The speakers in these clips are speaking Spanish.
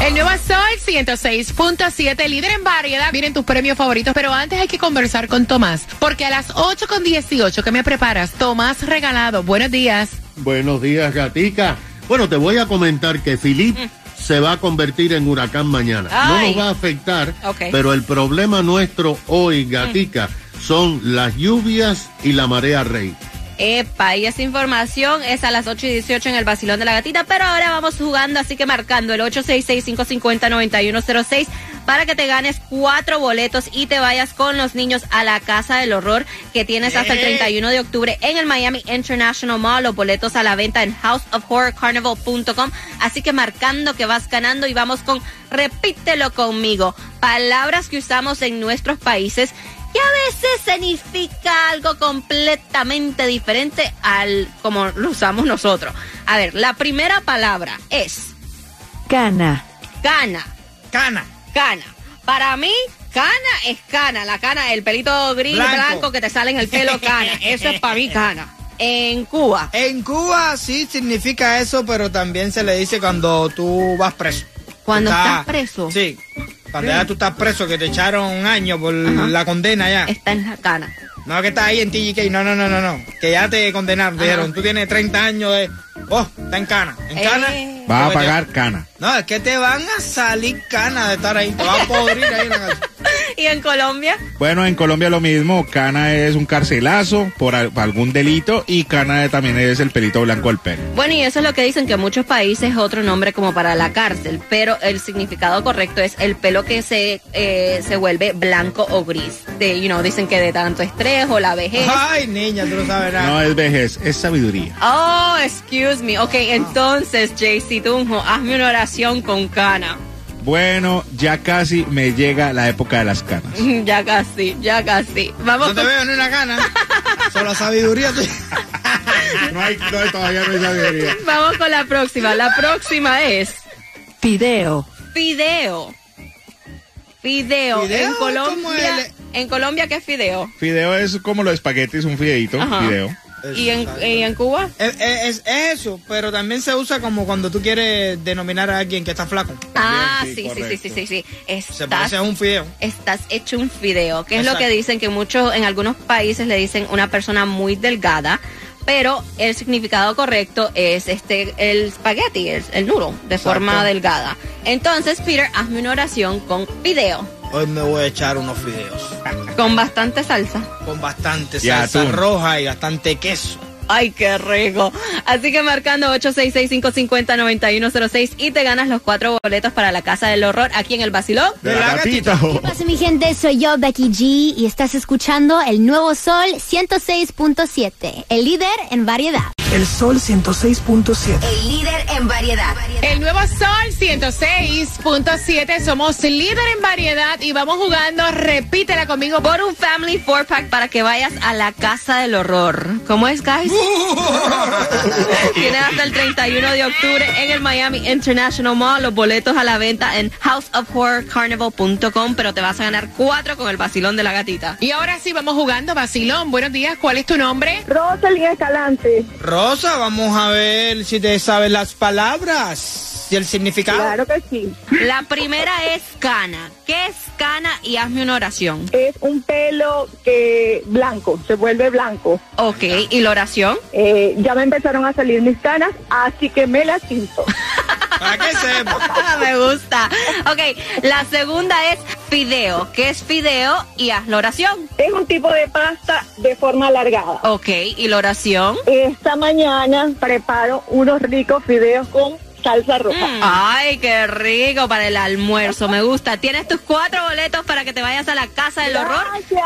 El nuevo Sol 106.7, líder en variedad. Miren tus premios favoritos, pero antes hay que conversar con Tomás, porque a las 8.18 que me preparas, Tomás Regalado, buenos días. Buenos días, gatica. Bueno, te voy a comentar que Filip se va a convertir en huracán mañana. No nos va a afectar, pero el problema nuestro hoy, gatica, son las lluvias y la marea rey. Epa, y esa información es a las 8 y 18 en el Basilón de la Gatita, pero ahora vamos jugando, así que marcando el 866-550-9106 para que te ganes cuatro boletos y te vayas con los niños a la Casa del Horror que tienes hasta el 31 de octubre en el Miami International Mall. Los boletos a la venta en houseofhorrorcarnival.com. Así que marcando que vas ganando y vamos con repítelo conmigo. Palabras que usamos en nuestros países que a veces significa algo completamente diferente al como lo usamos nosotros. A ver, la primera palabra es Cana. cana, Cana. Cana. Para mí, cana es cana, la cana, el pelito gris blanco, Blanco. que te sale en el pelo cana. Eso es para mí cana. En Cuba, En Cuba sí significa eso, pero también se le dice cuando tú vas preso. Cuando Está- estás preso. Sí. Cuando ya tú estás preso, que te echaron un año por la condena ya. está en la cana. No, que estás ahí en TGK. No, no, no, no, no. Que ya te condenaron. Dijeron, tú tienes 30 años de... Oh, está en cana. En cana. Eh. Va a pagar cana. No, es que te van a salir canas de estar ahí. Te van a podrir ahí en la casa. ¿Y en Colombia? Bueno, en Colombia lo mismo. Cana es un carcelazo por al- algún delito y cana también es el pelito blanco del pelo. Bueno, y eso es lo que dicen que en muchos países es otro nombre como para la cárcel, pero el significado correcto es el pelo que se, eh, se vuelve blanco o gris. De, you know, dicen que de tanto estrés o la vejez. Ay, niña, tú no sabes nada. No es vejez, es sabiduría. Oh, excuse me. Ok, entonces, JC Tunjo, hazme una oración con cana. Bueno, ya casi me llega la época de las canas. ya casi, ya casi. Vamos No te con- veo ni una cana. Solo sabiduría. No hay, no, todavía no hay sabiduría. Vamos con la próxima. La próxima es Fideo. fideo. Fideo. ¿Fideo? En ¿Cómo Colombia, en Colombia, ¿qué es fideo? Fideo es como los espaguetis, un fideito, Ajá. fideo. ¿Y en, y en Cuba? Es, es- es eso, pero también se usa como cuando tú quieres denominar a alguien que está flaco. Ah, sí, sí, sí, sí, sí, sí, sí. Se Estás, parece a un fideo. estás hecho un fideo, que es lo que dicen que muchos, en algunos países le dicen una persona muy delgada, pero el significado correcto es este, el espagueti, el, el noodle, de forma delgada. Entonces, Peter, hazme una oración con fideo, Hoy me voy a echar unos fideos con bastante salsa. con bastante salsa roja y bastante queso. Ay, qué rico. Así que marcando 866-550-9106 y te ganas los cuatro boletos para la Casa del Horror aquí en el Basilón. De la gatita. ¿Qué pasa mi gente? Soy yo, Becky G, y estás escuchando el Nuevo Sol 106.7, el líder en variedad. El Sol 106.7. El líder en variedad. El nuevo Sol 106.7, somos líder en variedad y vamos jugando, repítela conmigo. por un Family Four Pack para que vayas a la Casa del Horror. ¿Cómo es, guys? Tienes hasta el 31 de octubre en el Miami International Mall. Los boletos a la venta en houseofhorrorcarnival.com, pero te vas a ganar cuatro con el vacilón de la gatita. Y ahora sí, vamos jugando, Basilón. Buenos días, ¿cuál es tu nombre? Rosalía Escalante. Rosa, vamos a ver si te sabes las palabras y el significado. Claro que sí. La primera es cana. ¿Qué es cana? Y hazme una oración. Es un pelo que blanco, se vuelve blanco. Ok, ¿y la oración? Eh, ya me empezaron a salir mis canas, así que me las pinto. Para que sepa. Me gusta. Ok, la segunda es fideo. ¿Qué es fideo? Y haz la oración. Es un tipo de pasta de forma alargada. Ok, ¿y la oración? Esta mañana preparo unos ricos fideos con salsa roja. Ay, qué rico para el almuerzo, me gusta. Tienes tus cuatro boletos para que te vayas a la casa del horror. Gracias.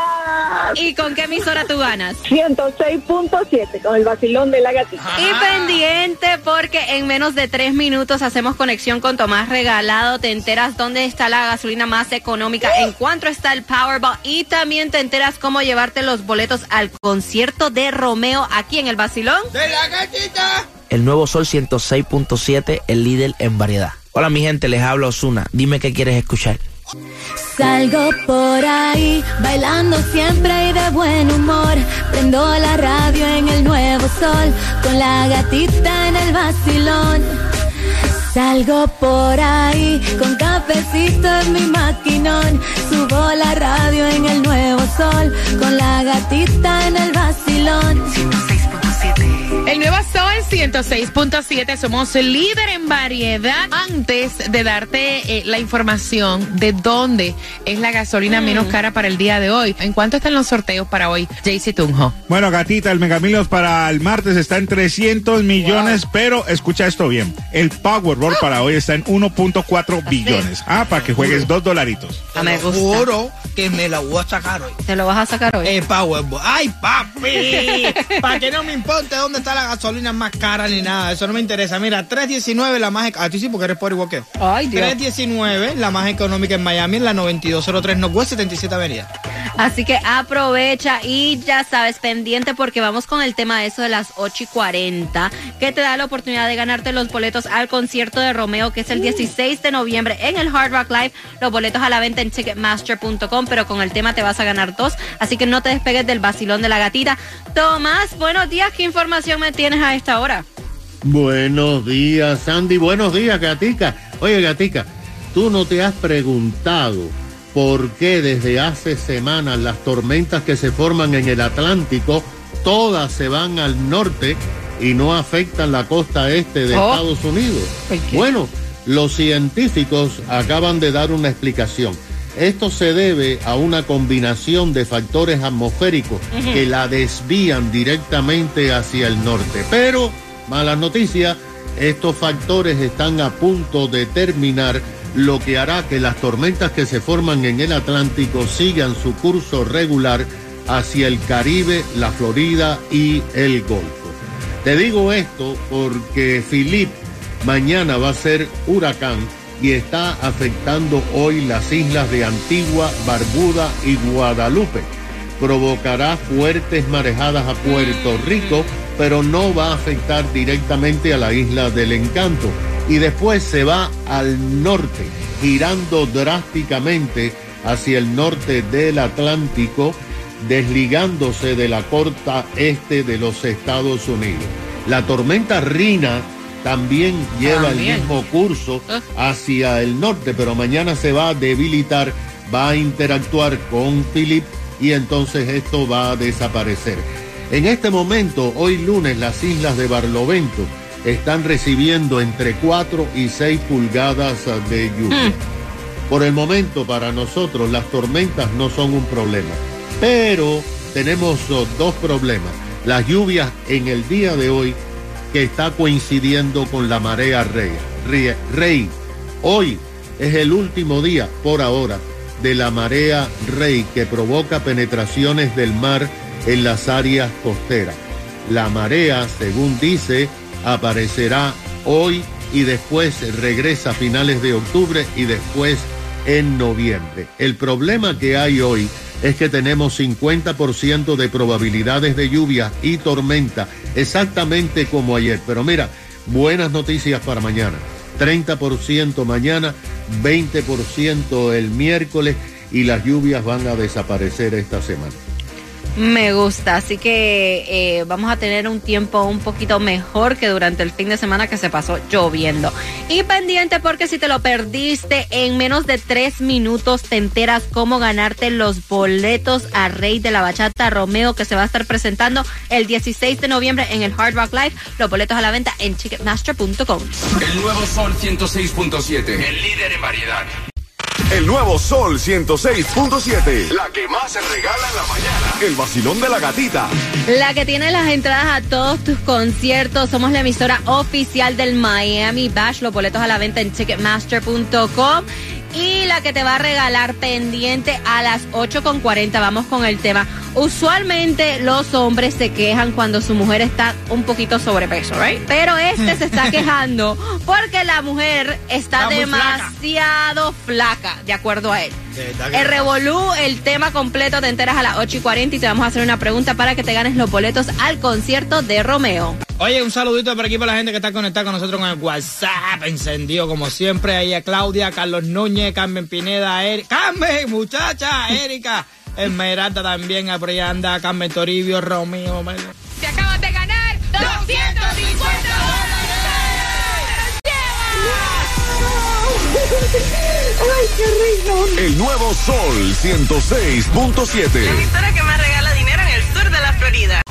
¿Y con qué emisora tú ganas? 106.7 con el vacilón de la gatita. Y pendiente porque en menos de tres minutos hacemos conexión con Tomás Regalado. Te enteras dónde está la gasolina más económica, en cuánto está el Powerball y también te enteras cómo llevarte los boletos al concierto de Romeo aquí en el Vacilón. ¡De la gatita! El nuevo Sol 106.7, el líder en variedad. Hola mi gente, les habla Osuna. Dime qué quieres escuchar. Salgo por ahí, bailando siempre y de buen humor. Prendo la radio en el nuevo sol, con la gatita en el vacilón. Salgo por ahí, con cafecito en mi maquinón. Subo la radio en el nuevo sol, con la gatita en el vacilón. El nuevo Sol 106.7, somos líder en variedad. Antes de darte eh, la información de dónde es la gasolina menos cara para el día de hoy, ¿en cuánto están los sorteos para hoy, Jaycee Tunjo? Bueno, gatita, el Megamilos para el martes está en 300 millones, pero escucha esto bien. El Powerball para hoy está en 1.4 billones. Ah, para que juegues dos dolaritos. Me gusta. Juro que me la voy a sacar hoy. ¿Te lo vas a sacar hoy? El Powerball. ¡Ay, papi! Para que no me importe dónde está la gasolina más cara ni nada. Eso no me interesa. Mira, 3.19 la más... A ti sí, porque eres por igual que yo. Ay, Dios. 3.19 la más económica en Miami, en la 9203 Northwest 77 Avenida. Así que aprovecha y ya sabes, pendiente porque vamos con el tema de eso de las 8 y 40, que te da la oportunidad de ganarte los boletos al concierto de Romeo, que es el 16 de noviembre en el Hard Rock Live. Los boletos a la venta en ticketmaster.com, pero con el tema te vas a ganar dos, así que no te despegues del vacilón de la gatita. Tomás, buenos días, ¿qué información me tienes a esta hora? Buenos días, Sandy. Buenos días, Gatica. Oye, Gatica, ¿tú no te has preguntado por qué desde hace semanas las tormentas que se forman en el Atlántico todas se van al norte y no afectan la costa este de Oh. Estados Unidos? Bueno, los científicos acaban de dar una explicación. Esto se debe a una combinación de factores atmosféricos que la desvían directamente hacia el norte. Pero, mala noticia, estos factores están a punto de terminar, lo que hará que las tormentas que se forman en el Atlántico sigan su curso regular hacia el Caribe, la Florida y el Golfo. Te digo esto porque Philip mañana va a ser huracán y está afectando hoy las islas de Antigua, Barbuda y Guadalupe. Provocará fuertes marejadas a Puerto Rico, pero no va a afectar directamente a la isla del encanto. Y después se va al norte, girando drásticamente hacia el norte del Atlántico, desligándose de la costa este de los Estados Unidos. La tormenta Rina también lleva También. el mismo curso hacia el norte, pero mañana se va a debilitar, va a interactuar con Philip y entonces esto va a desaparecer. En este momento, hoy lunes, las islas de Barlovento están recibiendo entre 4 y 6 pulgadas de lluvia. Por el momento, para nosotros, las tormentas no son un problema. Pero tenemos dos problemas. Las lluvias en el día de hoy, que está coincidiendo con la marea rey. Rey, hoy es el último día, por ahora, de la marea rey que provoca penetraciones del mar en las áreas costeras. La marea, según dice, aparecerá hoy y después regresa a finales de octubre y después en noviembre. El problema que hay hoy es que tenemos 50% de probabilidades de lluvia y tormenta, exactamente como ayer. Pero mira, buenas noticias para mañana. 30% mañana, 20% el miércoles y las lluvias van a desaparecer esta semana. Me gusta, así que eh, vamos a tener un tiempo un poquito mejor que durante el fin de semana que se pasó lloviendo. Y pendiente porque si te lo perdiste, en menos de tres minutos te enteras cómo ganarte los boletos a Rey de la Bachata Romeo que se va a estar presentando el 16 de noviembre en el Hard Rock Live. Los boletos a la venta en ticketmaster.com. El nuevo Sol 106.7. El líder en variedad. El nuevo Sol 106.7. La que más se regala en la mañana. El vacilón de la gatita. La que tiene las entradas a todos tus conciertos. Somos la emisora oficial del Miami Bash. Los boletos a la venta en ticketmaster.com. Y la que te va a regalar pendiente a las 8.40. Vamos con el tema. Usualmente los hombres se quejan cuando su mujer está un poquito sobrepeso, ¿right? Pero este se está quejando porque la mujer está, demasiado flaca. de acuerdo a él. El Revolú, el tema completo te enteras a las 8 y 40 y te vamos a hacer una pregunta para que te ganes los boletos al concierto de Romeo. Oye, un saludito por aquí para la gente que está conectada con nosotros con el WhatsApp, encendido como siempre. Ahí a Claudia, Carlos Núñez, Carmen Pineda, Erika. ¡Carmen, muchacha! Erika, Esmeralda también, por ahí anda Carmen Toribio, Romeo. Te acabas de ganar 250 qué rico! El nuevo Sol 106.7. emisora que más regala dinero en el sur de la Florida.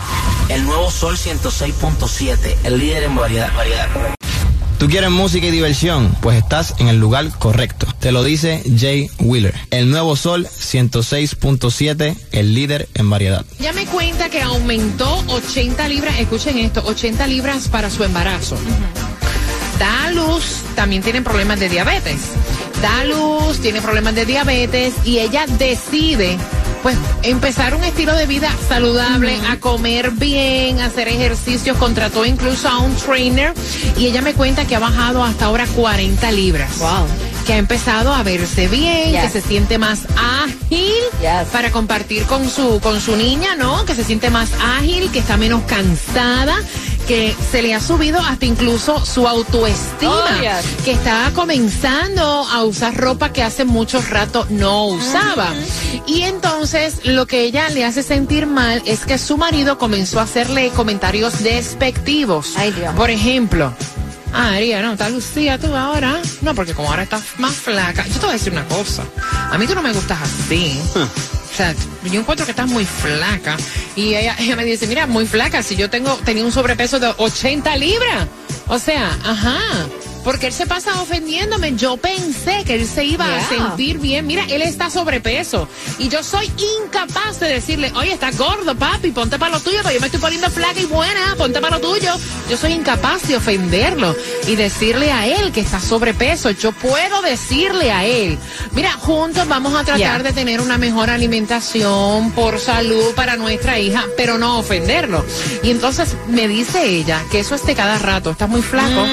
El nuevo Sol 106.7, el líder en variedad. variedad. ¿Tú quieres música y diversión? Pues estás en el lugar correcto. Te lo dice Jay Wheeler. El nuevo Sol 106.7, el líder en variedad. Ya me cuenta que aumentó 80 libras, escuchen esto, 80 libras para su embarazo. Da a luz, también tiene problemas de diabetes. Da luz, tiene problemas de diabetes y ella decide pues empezar un estilo de vida saludable, a comer bien, a hacer ejercicios, contrató incluso a un trainer y ella me cuenta que ha bajado hasta ahora 40 libras. Wow. Que ha empezado a verse bien, que se siente más ágil para compartir con su, con su niña, ¿no? Que se siente más ágil, que está menos cansada, que se le ha subido hasta incluso su autoestima, Oh, yes. que está comenzando a usar ropa que hace mucho rato no usaba. Y entonces lo que ella le hace sentir mal es que su marido comenzó a hacerle comentarios despectivos. Por ejemplo, Ah, María, no, está Lucía tú ahora. No, porque como ahora estás más flaca. Yo te voy a decir una cosa. A mí tú no me gustas así. O sea, yo encuentro que estás muy flaca. Y ella, ella me dice, mira, muy flaca, si yo tengo, tenía un sobrepeso de 80 libras. O sea, ajá. Porque él se pasa ofendiéndome. Yo pensé que él se iba a sentir bien. Mira, él está sobrepeso. Y yo soy incapaz de decirle, oye, estás gordo, papi, ponte para lo tuyo, pero yo me estoy poniendo flaca y buena, ponte para lo tuyo. Yo soy incapaz de ofenderlo y decirle a él que está sobrepeso. Yo puedo decirle a él, mira, juntos vamos a tratar Yeah. de tener una mejor alimentación por salud para nuestra hija, pero no ofenderlo. Y entonces me dice ella que eso es de cada rato, estás muy flaco,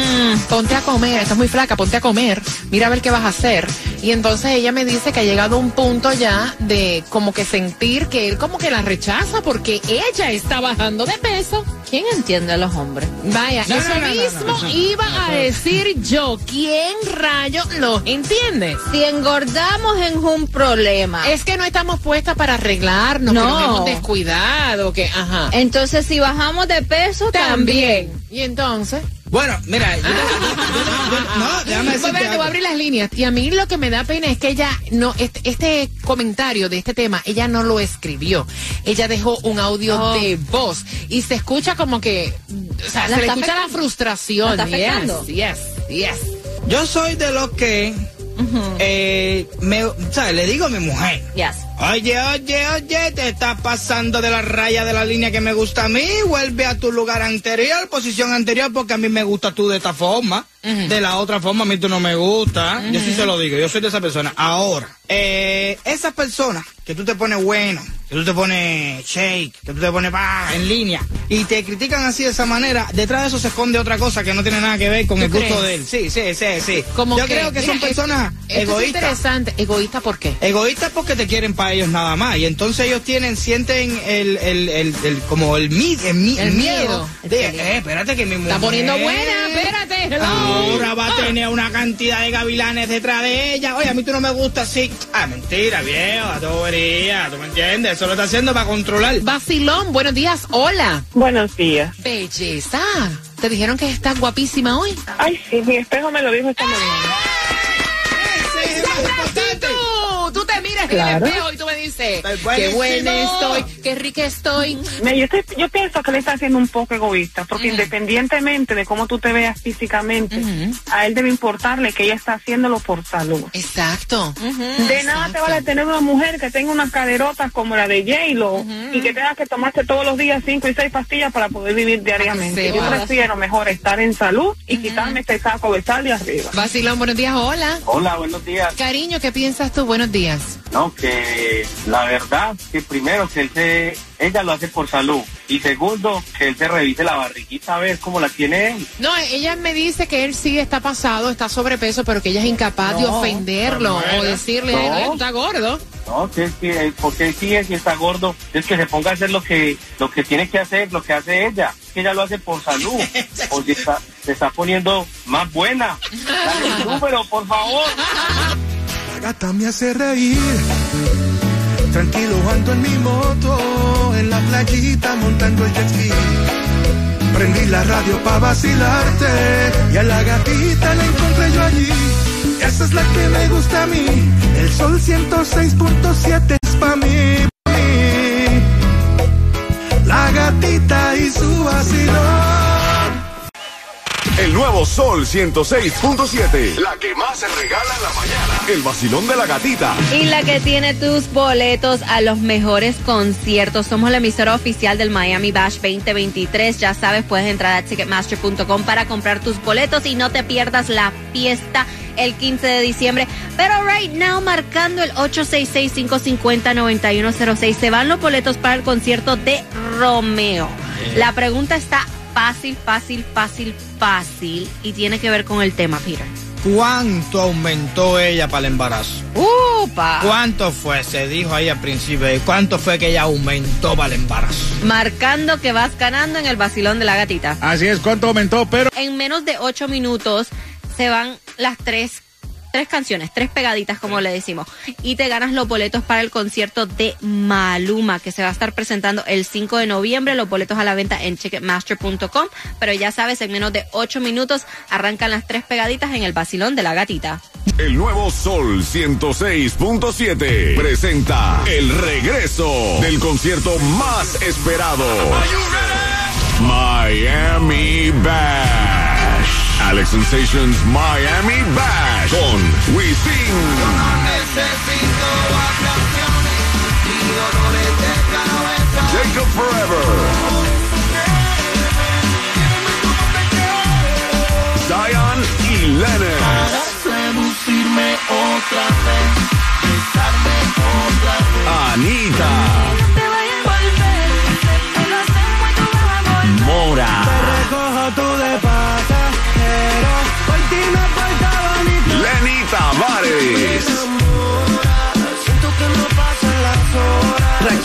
ponte a comer, estás muy flaca, ponte a comer, mira a ver qué vas a hacer. Y entonces ella me dice que ha llegado a un punto ya de como que sentir que él como que la rechaza porque ella está bajando de peso. ¿Quién entiende a los hombres? Vaya, No, eso no, no, no, mismo iba a decir yo. ¿Quién rayo lo entiende? Si engordamos es un problema. Es que no estamos puestas para arreglarnos, No. que nos hemos descuidado, que ajá. Entonces, si bajamos de peso, también. Y entonces. Bueno, mira, yo, yo- yo- yo- no, déjame Pues decirte espérate, voy a abrir las líneas. Y a mí lo que me da pena es que ella no, este, este comentario de este tema, ella no lo escribió. Ella dejó un audio Oh. de voz y se escucha como que, o sea, La se le escucha la afectando. frustración. La está. Yes, yes, yes. Yo soy de los que, eh, me, o sea, le digo a mi mujer. Yes. Oye, oye, oye, te estás pasando de la raya de la línea que me gusta a mí. Vuelve a tu lugar anterior, posición anterior, porque a mí me gusta tú de esta forma. De la otra forma, a mí tú no me gusta. Yo sí se lo digo, yo soy de esa persona. Ahora, eh, esa persona que tú te pones bueno, que tú te pones shake, que tú te pones pa, en línea, y te critican así de esa manera, detrás de eso se esconde otra cosa que no tiene nada que ver con ¿Tú el gusto crees? de él. Sí, sí, sí, sí. Como yo que, creo que son personas esto es egoístas. interesante. ¿Egoísta por qué? Egoístas porque te quieren para ellos nada más. Y entonces ellos tienen, sienten el, el, el, el- como el, mi- el, mi- El el miedo. miedo. De, eh, espérate que mi mujer. Está poniendo buena, espérate, hello. ahora va a tener una cantidad de gavilanes detrás de ella. Oye, a mí tú no me gusta así. Ah, mentira, viejo, tú verías, tú me entiendes. Eso lo está haciendo para controlar. Vacilón, buenos días, hola. Buenos días. Belleza. ¿Te dijeron que estás guapísima hoy? Ay, sí, mi espejo me lo dijo esta mañana. Te Claro. en el espejo y tú me dices, qué buena estoy, qué rica estoy. Me- Yo, estoy- yo pienso que le está haciendo un poco egoísta, porque independientemente de cómo tú te veas físicamente, a él debe importarle que ella está haciéndolo por salud. Exacto. De nada te vale tener una mujer que tenga unas caderotas como la de J-Lo y que tenga que tomarse todos los días cinco y seis pastillas para poder vivir diariamente. Yo prefiero mejor estar en salud y quitarme este saco de sal de arriba. Vacilón, buenos días, hola. Hola, buenos días. Cariño, ¿qué piensas tú? Buenos días. No, que la verdad, que primero que él se, ella lo hace por salud y segundo que él se revise la barriguita a ver cómo la tiene él. No, ella me dice que él sí está pasado, está sobrepeso, pero que ella es incapaz de ofenderlo o decirle, No. "Ay, tú estás gordo. No, que es que porque él sí es y está gordo, es que se ponga a hacer lo que lo que tiene que hacer, lo que hace ella, que ella lo hace por salud, porque está, se está poniendo más buena. Dale el número, por favor. La gata me hace reír. Tranquilo ando en mi moto, en la playita montando el jet ski. Prendí la radio pa' vacilarte y a la gatita la encontré yo allí. Esa es la que me gusta a mí. El sol 106.7 es pa' mí, pa' mí. La gatita y su vacilón. El nuevo Sol 106.7. La que más se regala en la mañana. El vacilón de la gatita. Y la que tiene tus boletos a los mejores conciertos. Somos la emisora oficial del Miami Bash 2023. Ya sabes, puedes entrar a ticketmaster.com para comprar tus boletos y no te pierdas la fiesta el 15 de diciembre. Pero right now, marcando el 866-550-9106, se van los boletos para el concierto de Romeo. La pregunta está fácil, fácil, fácil, fácil y tiene que ver con el tema, Peter. ¿Cuánto aumentó ella para el embarazo? ¡Upa! ¿Cuánto fue? Se dijo ahí al principio. ¿y ¿Cuánto fue que ella aumentó para el embarazo? Marcando que vas ganando en el vacilón de la gatita. Así es, ¿cuánto aumentó? Pero En menos de ocho minutos se van las tres, tres canciones, tres pegaditas como le decimos. Y te ganas los boletos para el concierto de Maluma, que se va a estar presentando el 5 de noviembre. Los boletos a la venta en ticketmaster.com. Pero ya sabes, en menos de ocho minutos arrancan las tres pegaditas en el vacilón de la gatita. El nuevo Sol 106.7 presenta el regreso del concierto más esperado. Miami Bash. Alex Sensations Miami Bash con Wisin. Jacob Forever. Zion y Lennon. Seducirme otra vez, besarme otra vez. Anita. Mora.